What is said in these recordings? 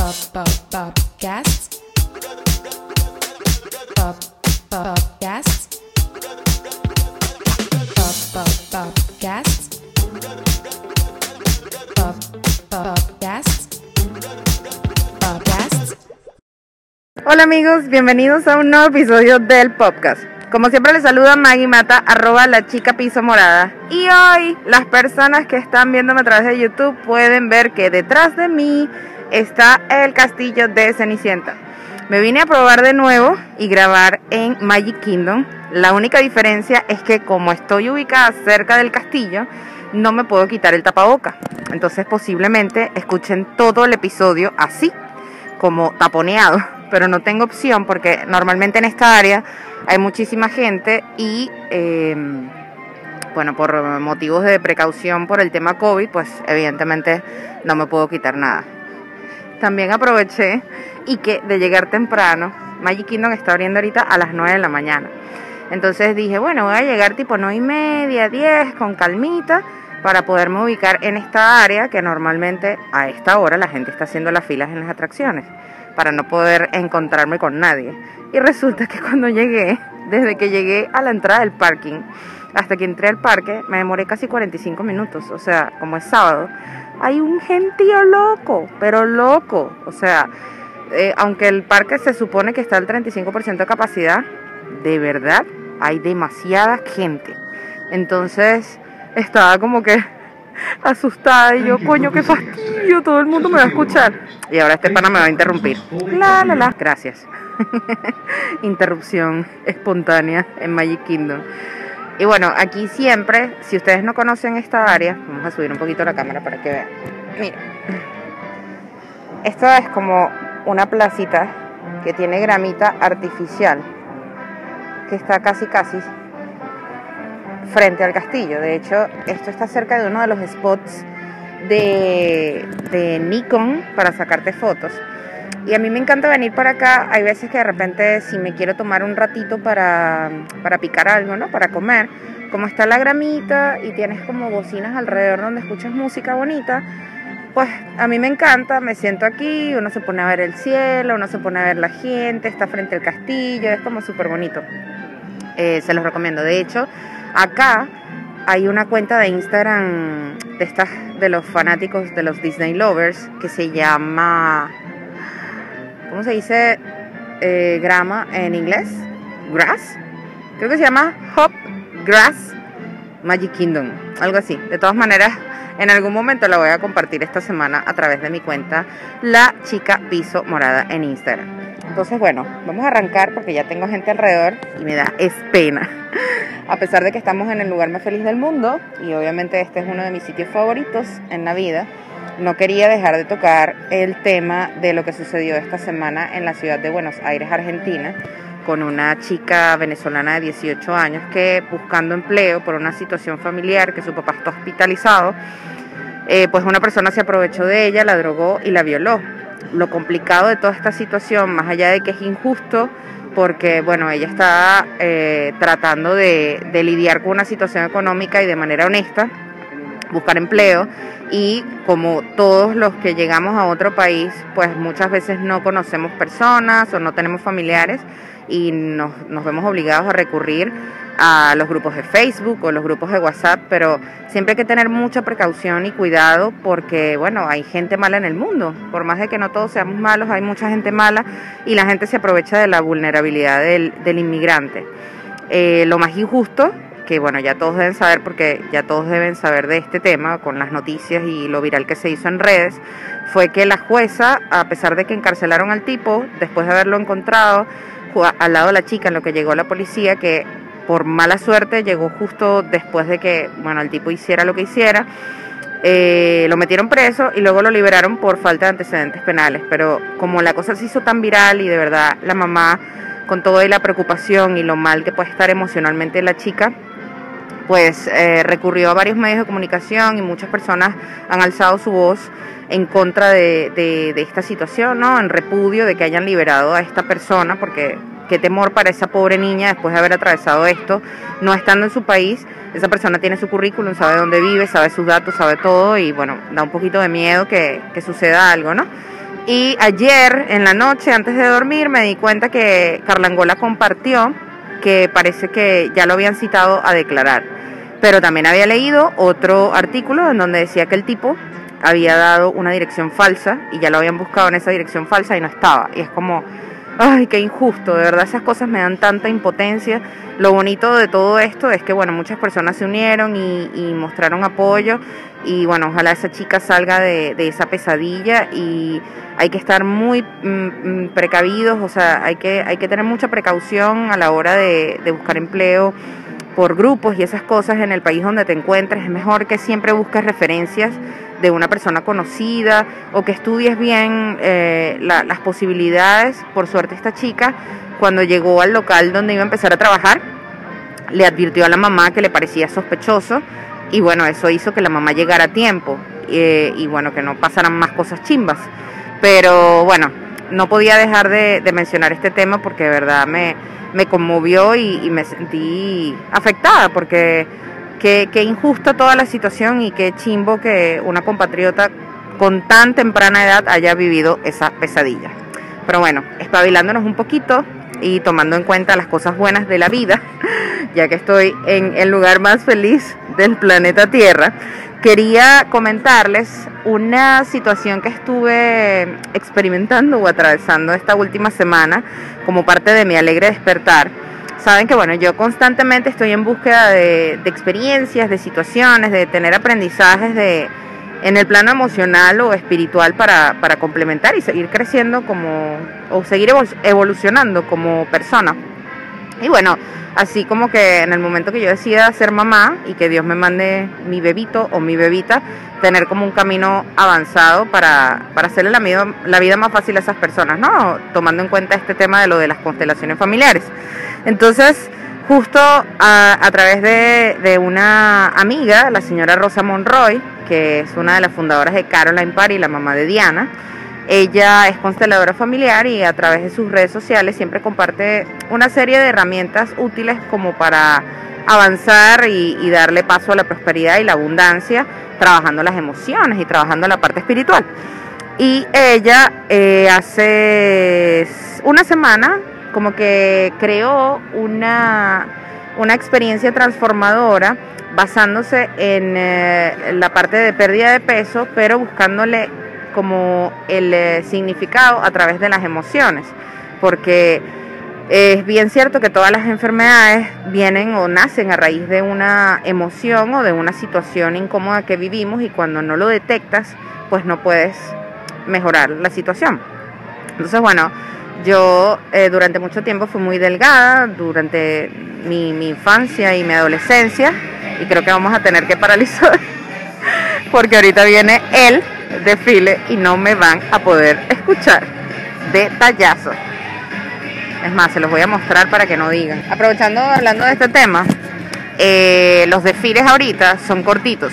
Pop, pop. Pop. Pop, pop. Pop. Popcast. Hola amigos, bienvenidos a un nuevo episodio del podcast. Como siempre les saluda Maggie Mata, arroba la chica piso morada. Y hoy las personas que están viéndome a través de YouTube pueden ver que detrás de mí está el castillo de Cenicienta. Me vine a probar de nuevo y grabar en Magic Kingdom. La única diferencia es que como estoy ubicada cerca del castillo, no me puedo quitar el tapaboca. Entonces posiblemente escuchen todo el episodio así como taponeado, pero no tengo opción porque normalmente en esta área hay muchísima gente y eh, bueno, por motivos de precaución por el tema COVID, pues evidentemente no me puedo quitar nada. También aproveché y que de llegar temprano, Magic Kingdom está abriendo ahorita a las 9 de la mañana. Entonces dije, bueno, voy a llegar tipo 9 y media, 10, con calmita, para poderme ubicar en esta área que normalmente a esta hora la gente está haciendo las filas en las atracciones, para no poder encontrarme con nadie. Y resulta que cuando llegué, desde que llegué a la entrada del parking, hasta que entré al parque, me demoré casi 45 minutos. O sea, como es sábado, hay un gentío loco, pero loco. O sea, eh, aunque el parque se supone que está al 35% de capacidad, de verdad hay demasiada gente. Entonces estaba como que asustada y yo, coño, qué fastidio, todo el mundo me va a escuchar. Y ahora este pana me va a interrumpir. La, la, la. Gracias. Interrupción espontánea en Magic Kingdom. Y bueno, aquí siempre, si ustedes no conocen esta área, vamos a subir un poquito la cámara para que vean. Mira, esto es como una placita que tiene gramita artificial, que está casi casi frente al castillo. De hecho, esto está cerca de uno de los spots de, de Nikon para sacarte fotos. Y a mí me encanta venir para acá. Hay veces que de repente si me quiero tomar un ratito para, para picar algo, ¿no? Para comer. Como está la gramita y tienes como bocinas alrededor donde escuchas música bonita, pues a mí me encanta, me siento aquí, uno se pone a ver el cielo, uno se pone a ver la gente, está frente al castillo, es como súper bonito. Eh, se los recomiendo. De hecho, acá hay una cuenta de Instagram de estas de los fanáticos de los Disney Lovers que se llama ¿cómo se dice eh, grama en inglés? Grass. Creo que se llama Hop Grass Magic Kingdom, algo así. De todas maneras, en algún momento la voy a compartir esta semana a través de mi cuenta La Chica Piso Morada en Instagram. Entonces, bueno, vamos a arrancar porque ya tengo gente alrededor y me da es pena. A pesar de que estamos en el lugar más feliz del mundo y obviamente este es uno de mis sitios favoritos en la vida, no quería dejar de tocar el tema de lo que sucedió esta semana en la ciudad de Buenos Aires, Argentina, con una chica venezolana de 18 años que buscando empleo por una situación familiar, que su papá está hospitalizado, eh, pues una persona se aprovechó de ella, la drogó y la violó. Lo complicado de toda esta situación, más allá de que es injusto, porque bueno, ella está eh, tratando de, de lidiar con una situación económica y de manera honesta, buscar empleo y como todos los que llegamos a otro país, pues muchas veces no conocemos personas o no tenemos familiares y nos, nos vemos obligados a recurrir a los grupos de Facebook o los grupos de WhatsApp, pero siempre hay que tener mucha precaución y cuidado porque, bueno, hay gente mala en el mundo. Por más de que no todos seamos malos, hay mucha gente mala y la gente se aprovecha de la vulnerabilidad del, inmigrante. Eh, lo más injusto que bueno, ya todos deben saber porque ya todos deben saber de este tema con las noticias y lo viral que se hizo en redes, fue que la jueza, a pesar de que encarcelaron al tipo, después de haberlo encontrado al lado de la chica en lo que llegó la policía, que por mala suerte llegó justo después de que, bueno, el tipo hiciera lo que hiciera, eh, lo metieron preso y luego lo liberaron por falta de antecedentes penales. Pero como la cosa se hizo tan viral y de verdad la mamá, con todo y la preocupación y lo mal que puede estar emocionalmente la chica, pues eh, recurrió a varios medios de comunicación y muchas personas han alzado su voz en contra de, esta situación, ¿no? En repudio de que hayan liberado a esta persona, porque qué temor para esa pobre niña después de haber atravesado esto, no estando en su país. Esa persona tiene su currículum, sabe dónde vive, sabe sus datos, sabe todo y bueno, da un poquito de miedo que, que suceda algo, ¿no? Y ayer en la noche, antes de dormir, me di cuenta que Carlangola compartió que parece que ya lo habían citado a declarar. Pero también había leído otro artículo en donde decía que el tipo había dado una dirección falsa y ya lo habían buscado en esa dirección falsa y no estaba. Y es como, ay, qué injusto, de verdad esas cosas me dan tanta impotencia. Lo bonito de todo esto es que, bueno, muchas personas se unieron y, mostraron apoyo y, bueno, ojalá esa chica salga de, esa pesadilla y hay que estar muy mm, mm, precavidos, o sea, hay que, hay que tener mucha precaución a la hora de, buscar empleo por grupos y esas cosas en el país donde te encuentres. Es mejor que siempre busques referencias de una persona conocida o que estudies bien eh, las posibilidades. Por suerte esta chica, cuando llegó al local donde iba a empezar a trabajar, le advirtió a la mamá que le parecía sospechoso y bueno, eso hizo que la mamá llegara a tiempo eh, y bueno, que no pasaran más cosas chimbas. Pero bueno, no podía dejar de, mencionar este tema porque de verdad me, me conmovió y, me sentí afectada porque Qué, injusta toda la situación y qué chimbo que una compatriota con tan temprana edad haya vivido esa pesadilla. Pero bueno, espabilándonos un poquito y tomando en cuenta las cosas buenas de la vida, ya que estoy en el lugar más feliz del planeta Tierra, quería comentarles una situación que estuve experimentando o atravesando esta última semana como parte de mi alegre despertar. Saben que bueno, yo constantemente estoy en búsqueda de, experiencias, de situaciones, de tener aprendizajes de, en el plano emocional o espiritual para, para complementar y seguir creciendo como, o seguir evolucionando como persona. Y bueno, así como que en el momento que yo decida ser mamá y que Dios me mande mi bebito o mi bebita, tener como un camino avanzado para, para hacerle la vida, la vida más fácil a esas personas, ¿no? Tomando en cuenta este tema de lo de las constelaciones familiares. Entonces, justo a, través de, una amiga, la señora Rosa Monroy, que es una de las fundadoras de Caroline Party, la mamá de Diana, ella es consteladora familiar y a través de sus redes sociales siempre comparte una serie de herramientas útiles como para avanzar y, darle paso a la prosperidad y la abundancia, trabajando las emociones y trabajando la parte espiritual. Y ella eh, hace una semana como que creó una, experiencia transformadora basándose en eh, la parte de pérdida de peso, pero buscándole como el eh, significado a través de las emociones, porque es bien cierto que todas las enfermedades vienen o nacen a raíz de una emoción o de una situación incómoda que vivimos y cuando no lo detectas, pues no puedes mejorar la situación. Entonces, bueno, yo eh, durante mucho tiempo fui muy delgada, durante mi, infancia y mi adolescencia, y creo que vamos a tener que paralizar, porque ahorita viene el desfile y no me van a poder escuchar. Detallazo. Es más, se los voy a mostrar para que no digan. Aprovechando, hablando de este tema, eh, los desfiles ahorita son cortitos.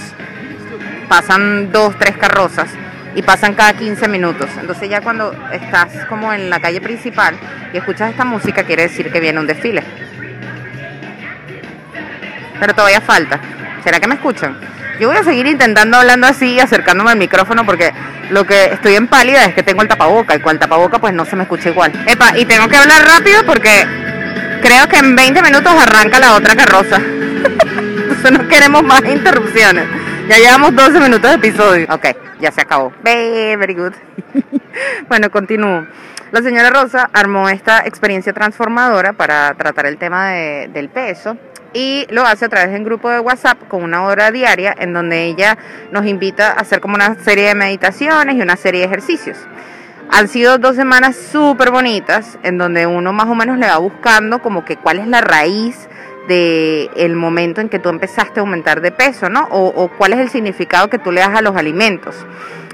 Pasan dos, tres carrozas y pasan cada 15 minutos. Entonces ya cuando estás como en la calle principal y escuchas esta música quiere decir que viene un desfile. Pero todavía falta. ¿Será que me escuchan? Yo voy a seguir intentando hablando así, acercándome al micrófono porque lo que estoy en pálida es que tengo el tapaboca y con el tapaboca pues no se me escucha igual. Epa, y tengo que hablar rápido porque creo que en 20 minutos arranca la otra carroza. Entonces no queremos más interrupciones. Ya llevamos 12 minutos de episodio. Ok, ya se acabó. Very good. bueno, continúo. La señora Rosa armó esta experiencia transformadora para tratar el tema del peso y lo hace a través de un grupo de WhatsApp con una hora diaria en donde ella nos invita a hacer como una serie de meditaciones y una serie de ejercicios. Han sido dos semanas súper bonitas en donde uno más o menos le va buscando como que cuál es la raíz de el momento en que tú empezaste a aumentar de peso, ¿no? O, cuál es el significado que tú le das a los alimentos.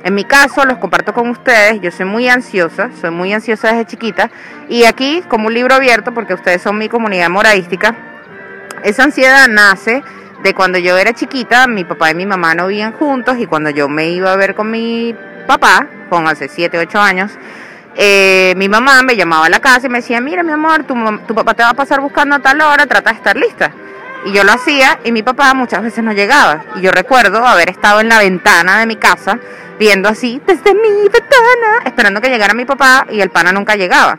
En mi caso, los comparto con ustedes, yo soy muy ansiosa, soy muy ansiosa desde chiquita, y aquí, como un libro abierto, porque ustedes son mi comunidad moradística, esa ansiedad nace de cuando yo era chiquita, mi papá y mi mamá no vivían juntos, y cuando yo me iba a ver con mi papá, con hace 7, 8 años, eh, mi mamá me llamaba a la casa y me decía, mira mi amor, tu, tu, papá te va a pasar buscando a tal hora, trata de estar lista. Y yo lo hacía y mi papá muchas veces no llegaba. Y yo recuerdo haber estado en la ventana de mi casa viendo así desde mi ventana, esperando que llegara mi papá y el pana nunca llegaba.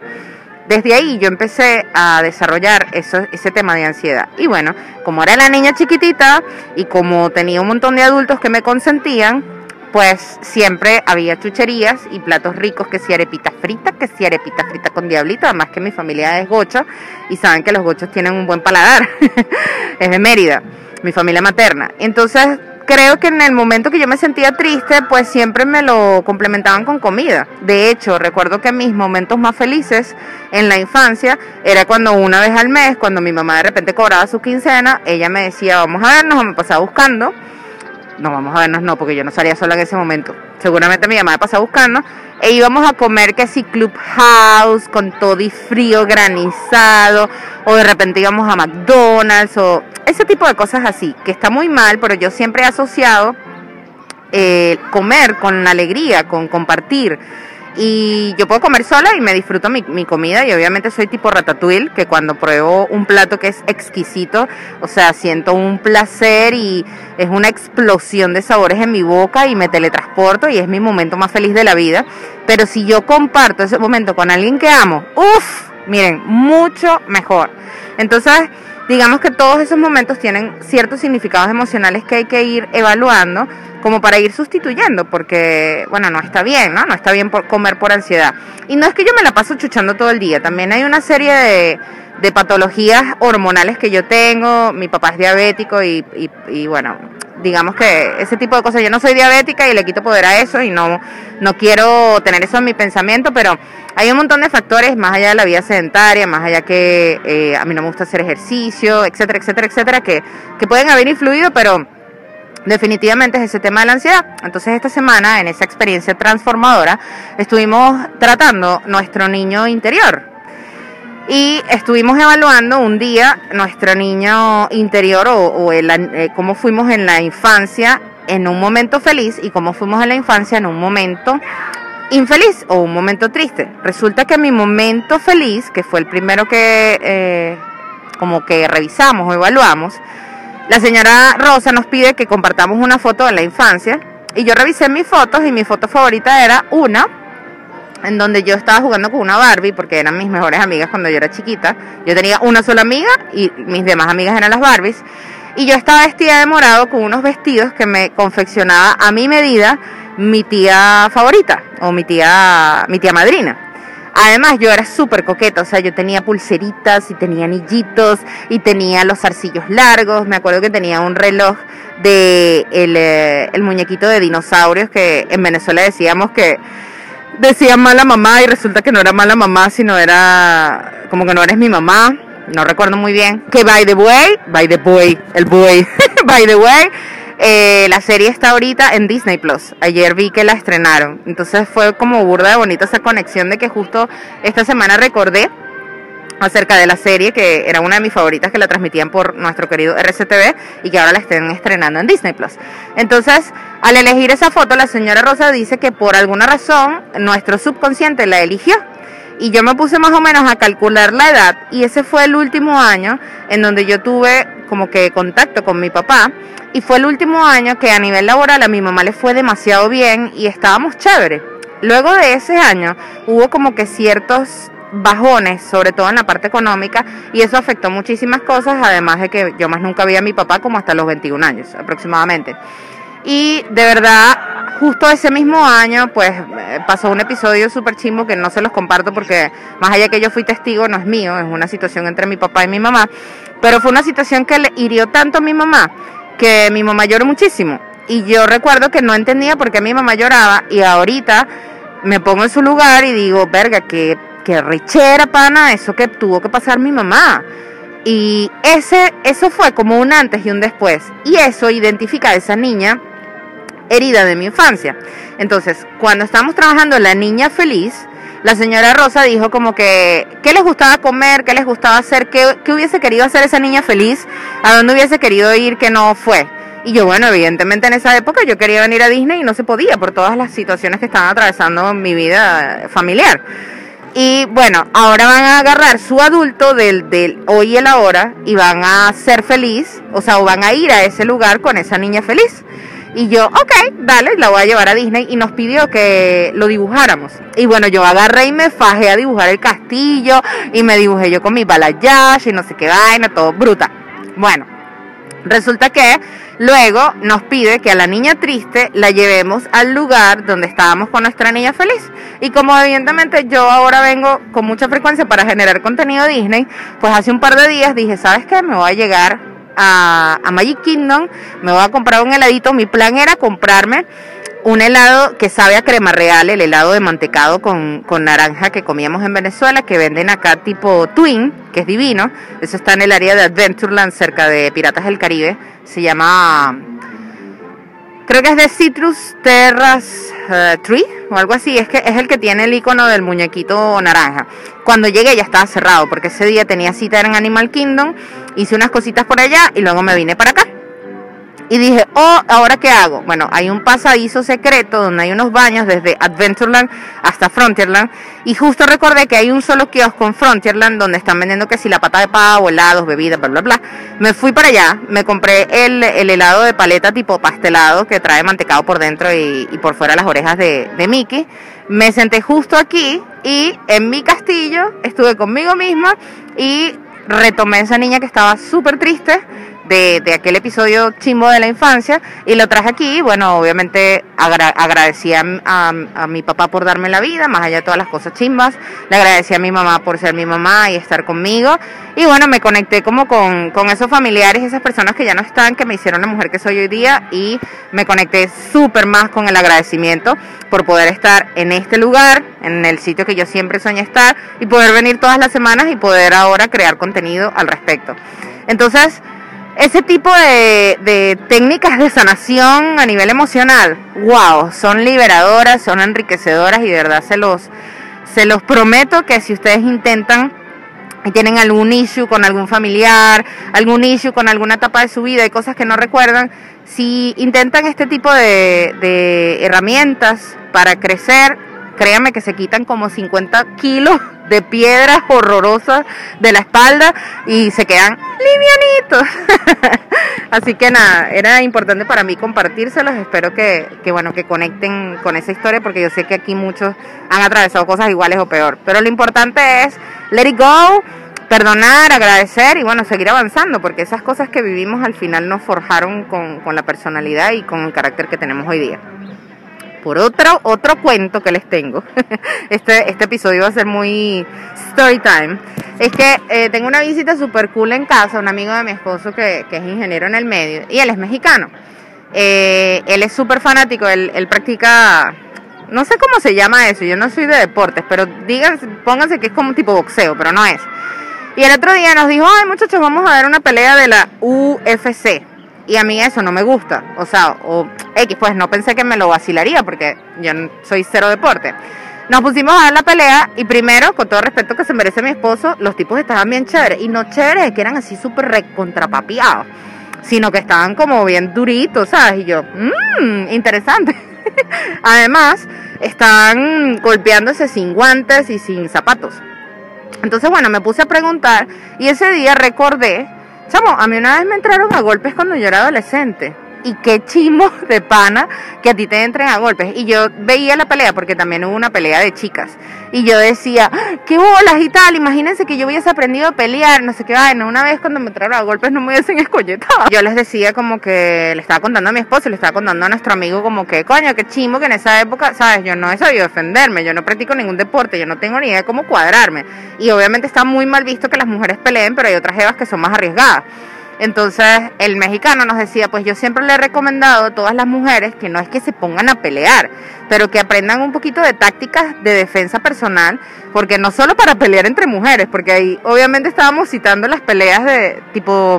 Desde ahí yo empecé a desarrollar eso, ese tema de ansiedad. Y bueno, como era la niña chiquitita y como tenía un montón de adultos que me consentían, pues siempre había chucherías y platos ricos, que si arepita frita, que si arepita frita con diablito, además que mi familia es gocha y saben que los gochos tienen un buen paladar, es de Mérida, mi familia materna. Entonces creo que en el momento que yo me sentía triste, pues siempre me lo complementaban con comida. De hecho, recuerdo que mis momentos más felices en la infancia era cuando una vez al mes, cuando mi mamá de repente cobraba su quincena, ella me decía, vamos a vernos, o me pasaba buscando. No, vamos a vernos, no, porque yo no salía sola en ese momento. Seguramente mi mamá me pasaba buscando. E íbamos a comer que si Clubhouse con todo y frío granizado, o de repente íbamos a McDonald's, o ese tipo de cosas así, que está muy mal, pero yo siempre he asociado eh, comer con alegría, con compartir. Y yo puedo comer sola y me disfruto mi, mi, comida y obviamente soy tipo ratatouille, que cuando pruebo un plato que es exquisito, o sea, siento un placer y es una explosión de sabores en mi boca y me teletransporto y es mi momento más feliz de la vida. Pero si yo comparto ese momento con alguien que amo, uff, miren, mucho mejor. Entonces, digamos que todos esos momentos tienen ciertos significados emocionales que hay que ir evaluando como para ir sustituyendo, porque, bueno, no está bien, ¿no? No está bien por comer por ansiedad. Y no es que yo me la paso chuchando todo el día, también hay una serie de, de patologías hormonales que yo tengo, mi papá es diabético y, y, y, bueno, digamos que ese tipo de cosas, yo no soy diabética y le quito poder a eso y no, no quiero tener eso en mi pensamiento, pero hay un montón de factores más allá de la vida sedentaria, más allá que eh, a mí no me gusta hacer ejercicio, etcétera, etcétera, etcétera, que, que pueden haber influido, pero definitivamente es ese tema de la ansiedad. Entonces esta semana, en esa experiencia transformadora, estuvimos tratando nuestro niño interior. Y estuvimos evaluando un día nuestro niño interior o, el, eh, cómo fuimos en la infancia en un momento feliz y cómo fuimos en la infancia en un momento infeliz o un momento triste. Resulta que mi momento feliz, que fue el primero que eh, como que revisamos o evaluamos, la señora Rosa nos pide que compartamos una foto de la infancia y yo revisé mis fotos y mi foto favorita era una en donde yo estaba jugando con una Barbie porque eran mis mejores amigas cuando yo era chiquita. Yo tenía una sola amiga y mis demás amigas eran las Barbies. Y yo estaba vestida de morado con unos vestidos que me confeccionaba a mi medida mi tía favorita o mi tía, mi tía madrina. Además, yo era súper coqueta, o sea, yo tenía pulseritas y tenía anillitos y tenía los zarcillos largos. Me acuerdo que tenía un reloj de el, eh, el muñequito de dinosaurios que en Venezuela decíamos que decía mala mamá y resulta que no era mala mamá, sino era como que no eres mi mamá. No recuerdo muy bien. Que by the way, by the boy, el boy, by the way, eh, la serie está ahorita en Disney Plus. Ayer vi que la estrenaron. Entonces fue como burda de bonito esa conexión de que justo esta semana recordé acerca de la serie que era una de mis favoritas que la transmitían por nuestro querido RCTV y que ahora la estén estrenando en Disney Plus. Entonces, al elegir esa foto, la señora Rosa dice que por alguna razón nuestro subconsciente la eligió. Y yo me puse más o menos a calcular la edad y ese fue el último año en donde yo tuve como que contacto con mi papá y fue el último año que a nivel laboral a mi mamá le fue demasiado bien y estábamos chévere. Luego de ese año hubo como que ciertos bajones, sobre todo en la parte económica, y eso afectó muchísimas cosas, además de que yo más nunca vi a mi papá como hasta los 21 años aproximadamente. Y de verdad, justo ese mismo año, pues pasó un episodio súper chimbo que no se los comparto porque más allá que yo fui testigo, no es mío, es una situación entre mi papá y mi mamá, pero fue una situación que le hirió tanto a mi mamá que mi mamá lloró muchísimo. Y yo recuerdo que no entendía por qué mi mamá lloraba y ahorita me pongo en su lugar y digo, verga, que, que richera, pana, eso que tuvo que pasar mi mamá. Y ese, eso fue como un antes y un después. Y eso identifica a esa niña herida de mi infancia. Entonces, cuando estábamos trabajando La Niña Feliz, la señora Rosa dijo como que qué les gustaba comer, qué les gustaba hacer, qué, qué hubiese querido hacer esa niña feliz, a dónde hubiese querido ir que no fue. Y yo, bueno, evidentemente en esa época yo quería venir a Disney y no se podía por todas las situaciones que estaban atravesando mi vida familiar. Y bueno, ahora van a agarrar su adulto del, del hoy y el ahora y van a ser feliz, o sea, o van a ir a ese lugar con esa niña feliz. Y yo, ok, dale, la voy a llevar a Disney y nos pidió que lo dibujáramos. Y bueno, yo agarré y me fajé a dibujar el castillo y me dibujé yo con mi balayage y no sé qué vaina, todo bruta. Bueno, resulta que luego nos pide que a la niña triste la llevemos al lugar donde estábamos con nuestra niña feliz. Y como evidentemente yo ahora vengo con mucha frecuencia para generar contenido Disney, pues hace un par de días dije, ¿sabes qué? Me voy a llegar a, Magic Kingdom, me voy a comprar un heladito. Mi plan era comprarme un helado que sabe a crema real, el helado de mantecado con, con, naranja que comíamos en Venezuela, que venden acá tipo Twin, que es divino. Eso está en el área de Adventureland, cerca de Piratas del Caribe. Se llama creo que es de Citrus Terras uh, Tree o algo así, es que es el que tiene el icono del muñequito naranja. Cuando llegué ya estaba cerrado porque ese día tenía cita en Animal Kingdom, hice unas cositas por allá y luego me vine para acá. Y dije, oh, ¿ahora qué hago? Bueno, hay un pasadizo secreto donde hay unos baños desde Adventureland hasta Frontierland. Y justo recordé que hay un solo kiosco en Frontierland donde están vendiendo que si la pata de pavo, helados, bebidas, bla, bla, bla. Me fui para allá, me compré el, el helado de paleta tipo pastelado que trae mantecado por dentro y, por fuera las orejas de, de Mickey. Me senté justo aquí y en mi castillo estuve conmigo misma y retomé a esa niña que estaba súper triste de, aquel episodio chimbo de la infancia y lo traje aquí. Bueno, obviamente agra agradecí a, mi papá por darme la vida, más allá de todas las cosas chimbas. Le agradecí a mi mamá por ser mi mamá y estar conmigo. Y bueno, me conecté como con, con esos familiares, esas personas que ya no están, que me hicieron la mujer que soy hoy día y me conecté súper más con el agradecimiento por poder estar en este lugar, en el sitio que yo siempre soñé estar y poder venir todas las semanas y poder ahora crear contenido al respecto. Entonces, ese tipo de, de, técnicas de sanación a nivel emocional, wow, son liberadoras, son enriquecedoras y de verdad se los, se los prometo que si ustedes intentan y tienen algún issue con algún familiar, algún issue con alguna etapa de su vida y cosas que no recuerdan, si intentan este tipo de, de herramientas para crecer, créanme que se quitan como 50 kilos de piedras horrorosas de la espalda y se quedan livianitos. Así que nada, era importante para mí compartírselos. Espero que, que, bueno, que conecten con esa historia porque yo sé que aquí muchos han atravesado cosas iguales o peor. Pero lo importante es let it go, perdonar, agradecer y bueno, seguir avanzando porque esas cosas que vivimos al final nos forjaron con, con la personalidad y con el carácter que tenemos hoy día por otro, otro cuento que les tengo. Este, este episodio va a ser muy story time. Es que eh, tengo una visita super cool en casa, un amigo de mi esposo que, que es ingeniero en el medio y él es mexicano. Eh, él es súper fanático, él, practica, no sé cómo se llama eso, yo no soy de deportes, pero díganse, pónganse que es como tipo boxeo, pero no es. Y el otro día nos dijo, ay muchachos, vamos a ver una pelea de la UFC. Y a mí eso no me gusta. O sea, o X, pues no pensé que me lo vacilaría porque yo soy cero deporte. Nos pusimos a ver la pelea y primero, con todo respeto que se merece mi esposo, los tipos estaban bien chéveres. Y no chéveres, que eran así súper recontrapapiados, sino que estaban como bien duritos, ¿sabes? Y yo, mmm, interesante. Además, estaban golpeándose sin guantes y sin zapatos. Entonces, bueno, me puse a preguntar y ese día recordé Chamo, a mí una vez me entraron a golpes cuando yo era adolescente. Y qué chimo de pana que a ti te entren a golpes. Y yo veía la pelea, porque también hubo una pelea de chicas. Y yo decía, qué bolas y tal. Imagínense que yo hubiese aprendido a pelear, no sé qué vaina. Una vez cuando me entraron a golpes no me hubiesen escolletado. Yo les decía como que le estaba contando a mi esposo, le estaba contando a nuestro amigo como que, coño, qué chimo que en esa época, sabes, yo no he sabido defenderme, yo no practico ningún deporte, yo no tengo ni idea de cómo cuadrarme. Y obviamente está muy mal visto que las mujeres peleen, pero hay otras jevas que son más arriesgadas. Entonces el mexicano nos decía, pues yo siempre le he recomendado a todas las mujeres que no es que se pongan a pelear, pero que aprendan un poquito de tácticas de defensa personal, porque no solo para pelear entre mujeres, porque ahí obviamente estábamos citando las peleas de tipo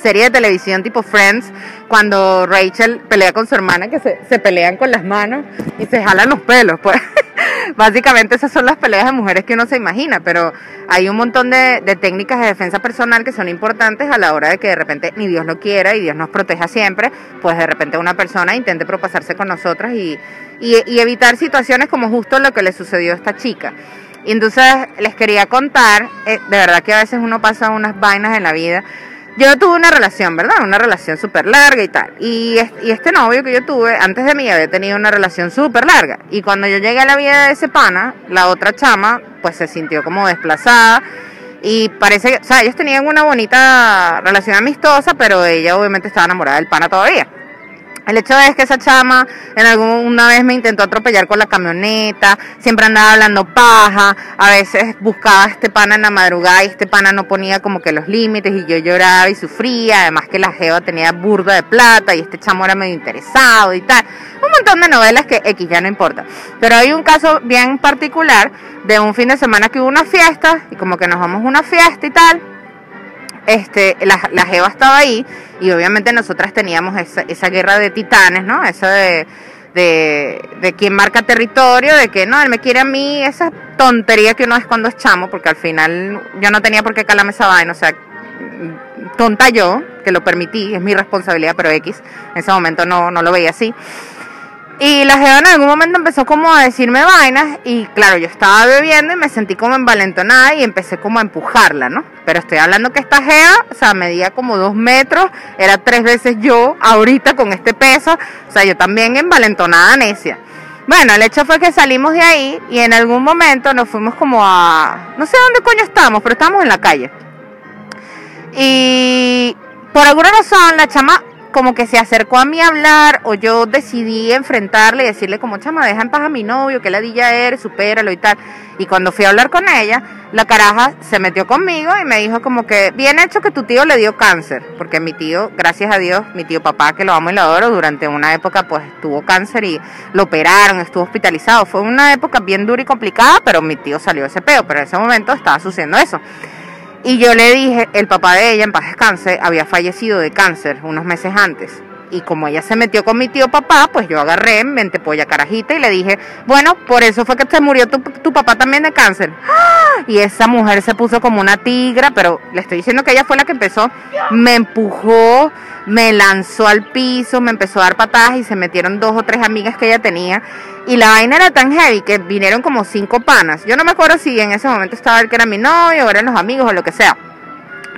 serie de televisión tipo Friends, cuando Rachel pelea con su hermana, que se, se pelean con las manos y se jalan los pelos, pues. Básicamente esas son las peleas de mujeres que uno se imagina, pero hay un montón de, técnicas de defensa personal que son importantes a la hora de que de repente ni Dios lo quiera y Dios nos proteja siempre, pues de repente una persona intente propasarse con nosotras y, y, y evitar situaciones como justo lo que le sucedió a esta chica. Y entonces les quería contar, eh, de verdad que a veces uno pasa unas vainas en la vida. Yo tuve una relación, ¿verdad? Una relación súper larga y tal. Y, es- y este novio que yo tuve, antes de mí, había tenido una relación súper larga. Y cuando yo llegué a la vida de ese pana, la otra chama, pues se sintió como desplazada. Y parece que, o sea, ellos tenían una bonita relación amistosa, pero ella obviamente estaba enamorada del pana todavía. El hecho es que esa chama en alguna vez me intentó atropellar con la camioneta, siempre andaba hablando paja, a veces buscaba a este pana en la madrugada y este pana no ponía como que los límites y yo lloraba y sufría, además que la jeva tenía burda de plata y este chamo era medio interesado y tal. Un montón de novelas que X ya no importa. Pero hay un caso bien particular de un fin de semana que hubo una fiesta y como que nos vamos a una fiesta y tal este, la, la Jeva estaba ahí y obviamente nosotras teníamos esa, esa guerra de titanes, ¿no? Esa de, de, quién marca territorio, de que no, él me quiere a mí, esa tontería que uno es cuando es chamo, porque al final yo no tenía por qué calarme esa vaina, o sea, tonta yo, que lo permití, es mi responsabilidad, pero X, en ese momento no, no lo veía así. Y la jeva en algún momento empezó como a decirme vainas y claro, yo estaba bebiendo y me sentí como envalentonada y empecé como a empujarla, ¿no? Pero estoy hablando que esta jeva, o sea, medía como dos metros, era tres veces yo ahorita con este peso, o sea, yo también envalentonada necia. Bueno, el hecho fue que salimos de ahí y en algún momento nos fuimos como a... No sé dónde coño estábamos, pero estábamos en la calle. Y por alguna razón la chama como que se acercó a mí a hablar o yo decidí enfrentarle y decirle como chama, deja en paz a mi novio, que ladilla eres, supéralo y tal. Y cuando fui a hablar con ella, la caraja se metió conmigo y me dijo como que bien hecho que tu tío le dio cáncer, porque mi tío, gracias a Dios, mi tío papá, que lo amo y lo adoro, durante una época pues tuvo cáncer y lo operaron, estuvo hospitalizado. Fue una época bien dura y complicada, pero mi tío salió de ese peo, pero en ese momento estaba sucediendo eso. Y yo le dije, el papá de ella, en paz descanse, había fallecido de cáncer unos meses antes. Y como ella se metió con mi tío papá, pues yo agarré, mente polla carajita y le dije, bueno, por eso fue que se murió tu, tu papá también de cáncer. ¡Ah! Y esa mujer se puso como una tigra, pero le estoy diciendo que ella fue la que empezó, me empujó, me lanzó al piso, me empezó a dar patadas y se metieron dos o tres amigas que ella tenía. Y la vaina era tan heavy que vinieron como cinco panas. Yo no me acuerdo si en ese momento estaba el que era mi novio o eran los amigos o lo que sea.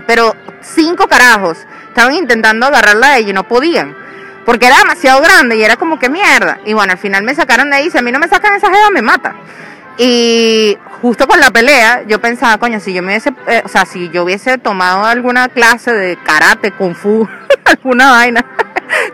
Pero cinco carajos estaban intentando agarrarla a ella y no podían. Porque era demasiado grande y era como que mierda. Y bueno, al final me sacaron de ahí. Si a mí no me sacan esa jeva, me mata. Y justo con la pelea, yo pensaba, coño, si yo me hubiese, eh, o sea, si yo hubiese tomado alguna clase de karate, kung fu, alguna vaina,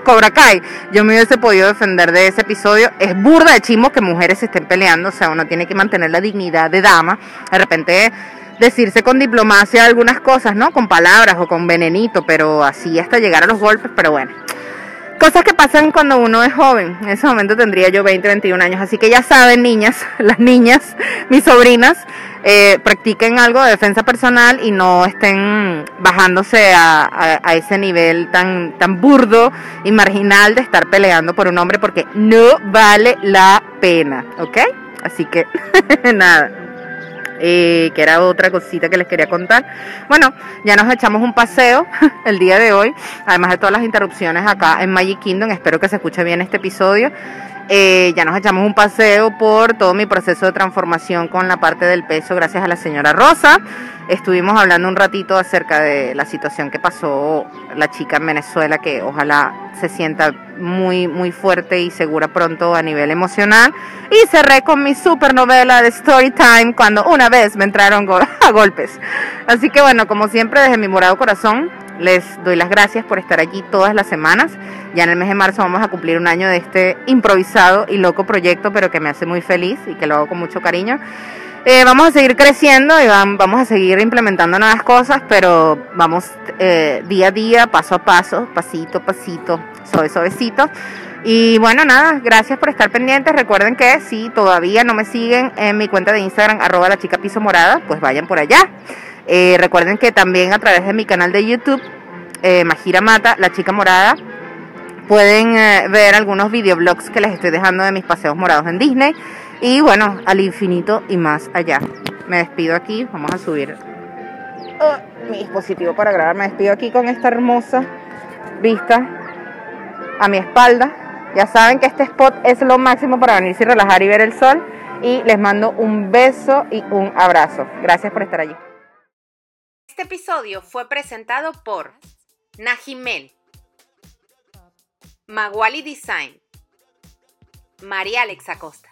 Cobra Kai, yo me hubiese podido defender de ese episodio. Es burda de chimo que mujeres se estén peleando, o sea, uno tiene que mantener la dignidad de dama. De repente decirse con diplomacia algunas cosas, ¿no? Con palabras o con venenito, pero así hasta llegar a los golpes, pero bueno. Cosas que pasan cuando uno es joven. En ese momento tendría yo 20, 21 años. Así que ya saben, niñas, las niñas, mis sobrinas, eh, practiquen algo de defensa personal y no estén bajándose a, a, a, ese nivel tan, tan burdo y marginal de estar peleando por un hombre porque no vale la pena. ¿Ok? Así que nada. Eh, que era otra cosita que les quería contar. Bueno, ya nos echamos un paseo el día de hoy, además de todas las interrupciones acá en Magic Kingdom. Espero que se escuche bien este episodio. Eh, ya nos echamos un paseo por todo mi proceso de transformación con la parte del peso, gracias a la señora Rosa. Estuvimos hablando un ratito acerca de la situación que pasó la chica en Venezuela, que ojalá se sienta muy, muy fuerte y segura pronto a nivel emocional. Y cerré con mi super novela de Story Time cuando una vez me entraron a golpes. Así que bueno, como siempre, desde mi morado corazón, les doy las gracias por estar aquí todas las semanas. Ya en el mes de marzo vamos a cumplir un año de este improvisado y loco proyecto, pero que me hace muy feliz y que lo hago con mucho cariño. Eh, vamos a seguir creciendo y vamos a seguir implementando nuevas cosas, pero vamos eh, día a día, paso a paso, pasito a pasito, suave, suavecito. Y bueno, nada, gracias por estar pendientes. Recuerden que si todavía no me siguen en mi cuenta de Instagram, arroba la chica piso morada, pues vayan por allá. Eh, recuerden que también a través de mi canal de YouTube, Majira Mata, la chica morada, pueden ver algunos videoblogs que les estoy dejando de mis paseos morados en Disney. Y bueno, al infinito y más allá. Me despido aquí, vamos a subir oh, mi dispositivo para grabar. Me despido aquí con esta hermosa vista a mi espalda. Ya saben que este spot es lo máximo para venirse y relajar y ver el sol. y les mando un beso y un abrazo. Gracias por estar allí. Este episodio fue presentado por Najimel, Maguali Design, María Alexa Costa.